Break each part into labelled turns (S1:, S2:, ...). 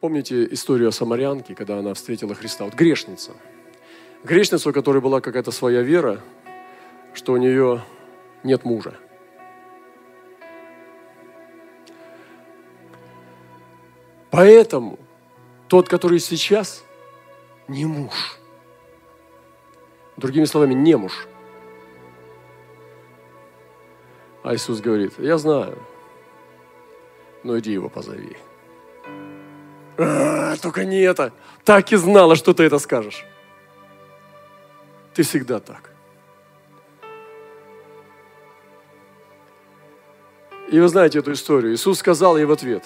S1: Помните историю о самарянке, когда она встретила Христа? Вот грешница. Грешница, у которой была какая-то своя вера, что у нее нет мужа. Поэтому тот, который сейчас, не муж. Другими словами, не муж. А Иисус говорит, я знаю, но иди его позови. А, только не это. Так и знала, что ты это скажешь. Ты всегда так. И вы знаете эту историю. Иисус сказал ей в ответ.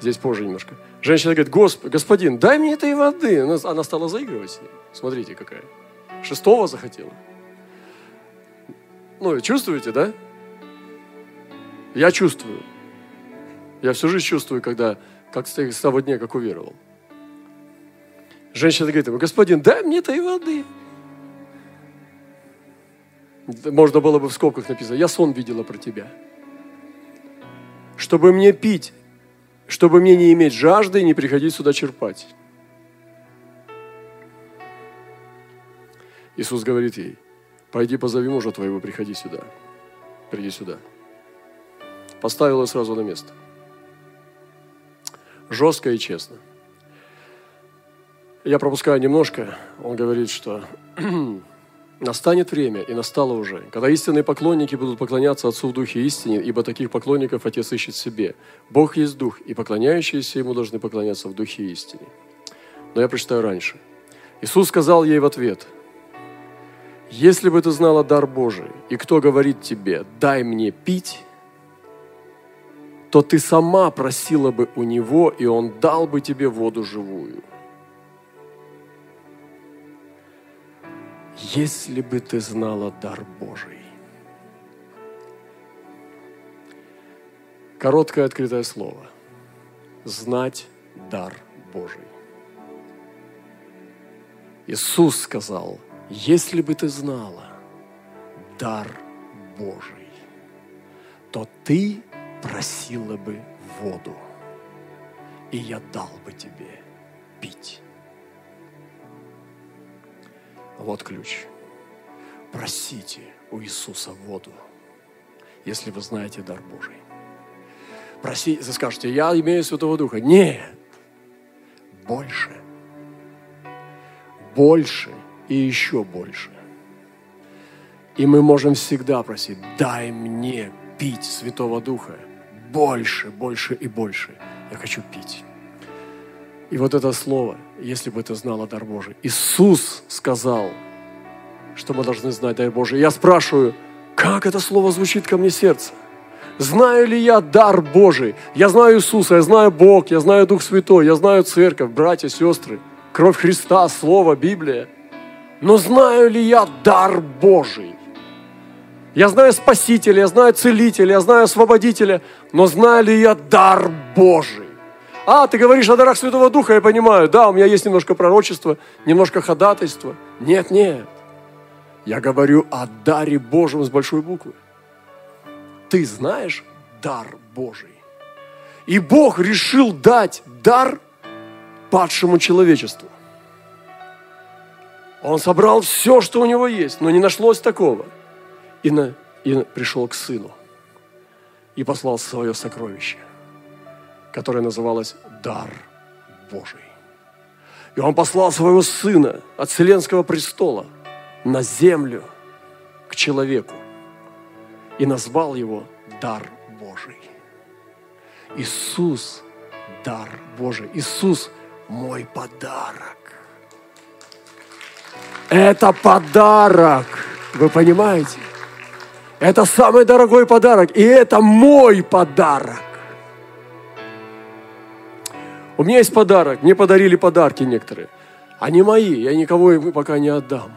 S1: Здесь позже немножко. Женщина говорит, Госп, господин, дай мне этой воды. Она, она стала заигрывать с ним. Смотрите, какая. Шестого захотела. Ну, чувствуете, да? Я чувствую. Я всю жизнь чувствую, когда, как с того дня, как уверовал. Женщина говорит ему, господин, дай мне этой воды. Можно было бы в скобках написать, я сон видела про тебя. Чтобы мне пить, чтобы мне не иметь жажды и не приходить сюда черпать. Иисус говорит ей, пойди позови мужа твоего, приходи сюда. Приди сюда. Поставил ее сразу на место. Жестко и честно. Я пропускаю немножко. Он говорит, что настанет время, и настало уже, когда истинные поклонники будут поклоняться Отцу в Духе истине, ибо таких поклонников Отец ищет себе. Бог есть Дух, и поклоняющиеся Ему должны поклоняться в Духе истине. Но я прочитаю раньше. Иисус сказал ей в ответ, «Если бы ты знала дар Божий, и кто говорит тебе, дай мне пить, то ты сама просила бы у Него, и Он дал бы тебе воду живую. Если бы ты знала дар Божий. Короткое открытое слово. Знать дар Божий. Иисус сказал, если бы ты знала дар Божий, то ты просила бы воду, и я дал бы тебе пить. Вот ключ. Просите у Иисуса воду, если вы знаете дар Божий. Просите, вы скажете, я имею Святого Духа. Нет, больше. Больше и еще больше. И мы можем всегда просить, дай мне пить Святого Духа – больше, больше и больше. Я хочу пить. И вот это слово, если бы ты знала дар Божий. Иисус сказал, что мы должны знать дар Божий. Я спрашиваю, как это слово звучит ко мне сердце? Знаю ли я дар Божий? Я знаю Иисуса, я знаю Бог, я знаю Дух Святой, я знаю Церковь, братья, сестры, кровь Христа, Слово, Библия. Но знаю ли я дар Божий? Я знаю Спасителя, я знаю Целителя, я знаю Освободителя, но знаю ли я дар Божий? А, ты говоришь о дарах Святого Духа, я понимаю. Да, у меня есть немножко пророчества, немножко ходатайства. Нет, нет. Я говорю о даре Божьем с большой буквы. Ты знаешь дар Божий. И Бог решил дать дар падшему человечеству. Он собрал все, что у него есть, но не нашлось такого – и, на, и пришел к сыну и послал свое сокровище, которое называлось «Дар Божий». И он послал своего сына от Вселенского престола на землю к человеку и назвал его «Дар Божий». Иисус – дар Божий. Иисус – мой подарок. Это подарок. Вы понимаете? Это самый дорогой подарок, и это мой подарок. У меня есть подарок, мне подарили подарки некоторые. Они мои, я никого им пока не отдам.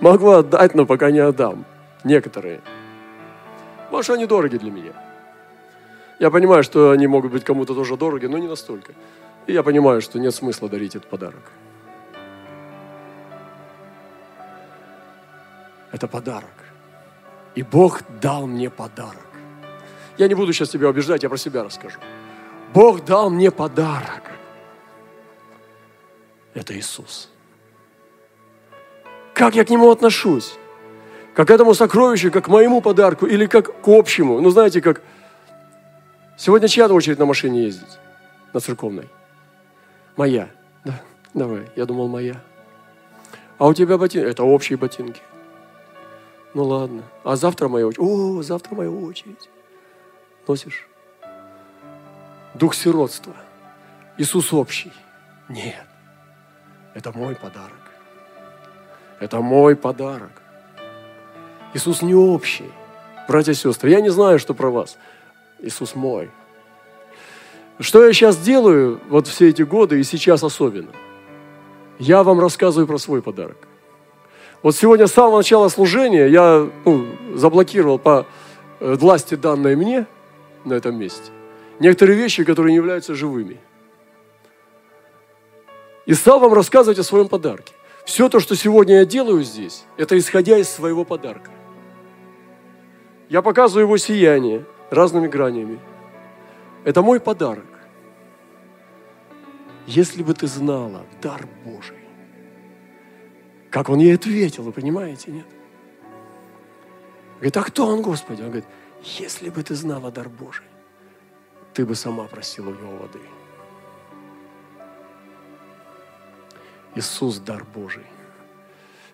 S1: Могу отдать, но пока не отдам. Некоторые. Что они дороги для меня. Я понимаю, что они могут быть кому-то тоже дороги, но не настолько. И я понимаю, что нет смысла дарить этот подарок. Это подарок. И Бог дал мне подарок. Я не буду сейчас тебя убеждать, я про себя расскажу. Бог дал мне подарок. Это Иисус. Как я к Нему отношусь? Как к этому сокровищу, как к моему подарку или как к общему? Ну, знаете, как... Сегодня чья очередь на машине ездить? На церковной? Моя. Да, давай. Я думал, моя. А у тебя ботинки? Это общие ботинки. Ну ладно. А завтра моя очередь. О, завтра моя очередь. Носишь? Дух сиротства. Иисус общий. Нет. Это мой подарок. Это мой подарок. Иисус не общий. Братья и сестры, я не знаю, что про вас. Иисус мой. Что я сейчас делаю, вот все эти годы и сейчас особенно? Я вам рассказываю про свой подарок. Вот сегодня с самого начала служения я ну, заблокировал по э, власти данной мне на этом месте некоторые вещи, которые не являются живыми. И стал вам рассказывать о своем подарке. Все то, что сегодня я делаю здесь, это исходя из своего подарка. Я показываю его сияние разными гранями. Это мой подарок. Если бы ты знала дар Божий, как он ей ответил, вы понимаете, нет? Говорит, а кто он, Господи? Он говорит, если бы ты знала дар Божий, ты бы сама просила у него воды. Иисус – дар Божий.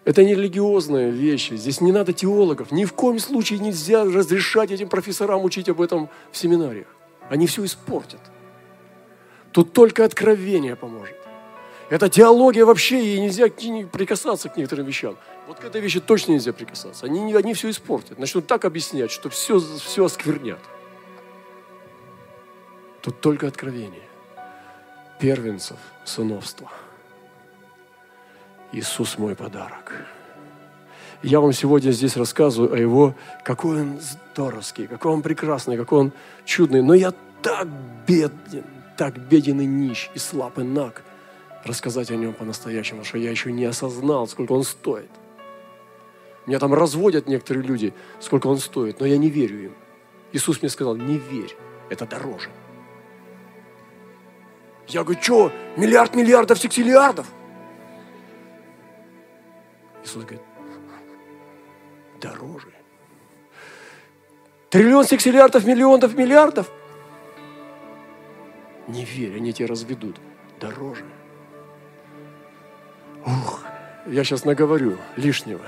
S1: Это не религиозная вещь. Здесь не надо теологов. Ни в коем случае нельзя разрешать этим профессорам учить об этом в семинариях. Они все испортят. Тут только откровение поможет. Это теология вообще, и нельзя прикасаться к некоторым вещам. Вот к этой вещи точно нельзя прикасаться. Они, они все испортят. Начнут так объяснять, что все, все осквернят. Тут только откровение. Первенцев, сыновства. Иисус мой подарок. Я вам сегодня здесь рассказываю о Его, какой Он здоровский, какой Он прекрасный, какой Он чудный. Но я так беден, так беден и нищ, и слаб, и наг, рассказать о Нем по-настоящему, что я еще не осознал, сколько Он стоит. Меня там разводят некоторые люди, сколько Он стоит, но я не верю им. Иисус мне сказал, не верь, это дороже. Я говорю, что, миллиард миллиардов сексиллиардов? Иисус говорит, дороже. Триллион сексиллиардов, миллионов, миллиардов. Не верь, они тебя разведут. Дороже. Я сейчас наговорю лишнего.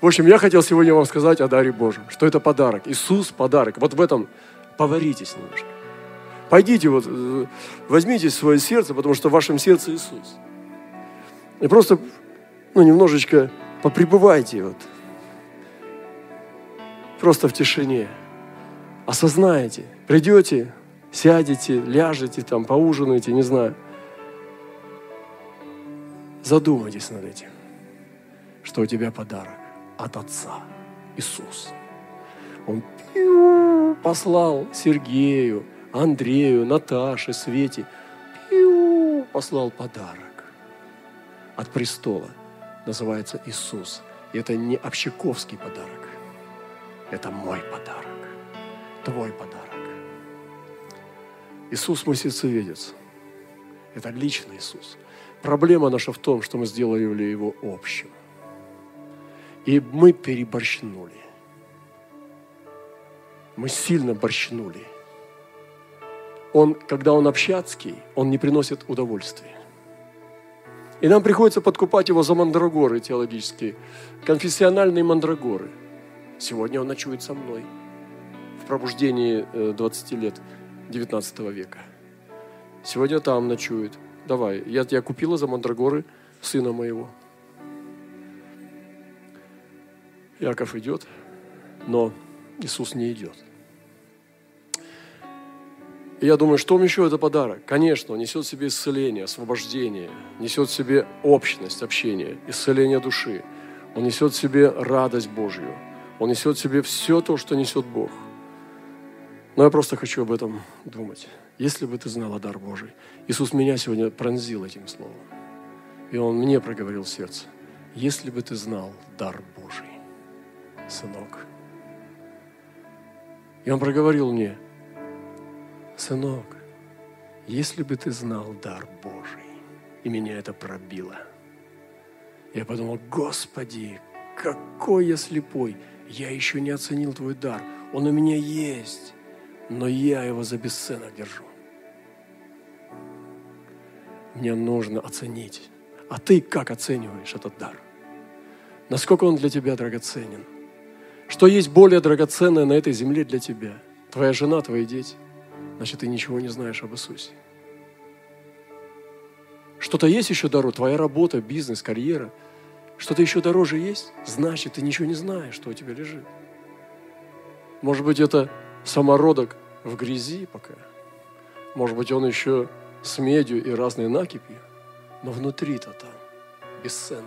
S1: В общем, я хотел сегодня вам сказать о даре Божьем, что это подарок. Иисус – подарок. Вот в этом поваритесь немножко. Пойдите вот, э, возьмите свое сердце, потому что в вашем сердце Иисус. И просто, ну, немножечко попребывайте вот. Просто в тишине. Осознаете. Придете, сядете, ляжете, там, поужинаете, не знаю. Задумайтесь над этим, что у тебя подарок от Отца Иисус. Он послал Сергею, Андрею, Наташе, Свете, пиу, послал подарок от престола. Называется Иисус. И это не общаковский подарок. Это мой подарок. Твой подарок. Иисус мой сердцеведец. Это личный Иисус. Проблема наша в том, что мы сделали его общим. И мы переборщнули. Мы сильно борщнули – он, когда он общацкий, он не приносит удовольствия. И нам приходится подкупать его за мандрагоры теологические, конфессиональные мандрагоры. Сегодня он ночует со мной в пробуждении 20 э, лет 19 века. Сегодня там ночует. Давай, я тебя купила за мандрагоры сына моего. Яков идет, но Иисус не идет. И я думаю, что вам еще это подарок? Конечно, он несет в себе исцеление, освобождение, несет в себе общность, общение, исцеление души. Он несет в себе радость Божью. Он несет в себе все то, что несет Бог. Но я просто хочу об этом думать. Если бы ты знала дар Божий. Иисус меня сегодня пронзил этим словом. И Он мне проговорил сердце. Если бы ты знал дар Божий, сынок. И он проговорил мне, сынок, если бы ты знал дар Божий, и меня это пробило. Я подумал, Господи, какой я слепой, я еще не оценил Твой дар, он у меня есть, но я его за бесценок держу. Мне нужно оценить. А ты как оцениваешь этот дар? Насколько он для тебя драгоценен? Что есть более драгоценное на этой земле для тебя? Твоя жена, твои дети. Значит, ты ничего не знаешь об Иисусе. Что-то есть еще дороже? Твоя работа, бизнес, карьера. Что-то еще дороже есть? Значит, ты ничего не знаешь, что у тебя лежит. Может быть, это самородок в грязи пока. Может быть, он еще с медью и разной накипью. Но внутри-то там бесценное.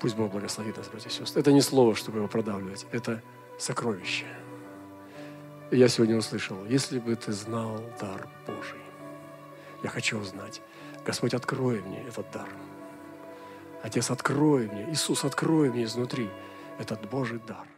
S1: Пусть Бог благословит нас, братья и сестры. Это не слово, чтобы его продавливать. Это сокровище. И я сегодня услышал, если бы ты знал дар Божий, я хочу узнать. Господь, открой мне этот дар. Отец, открой мне. Иисус, открой мне изнутри этот Божий дар.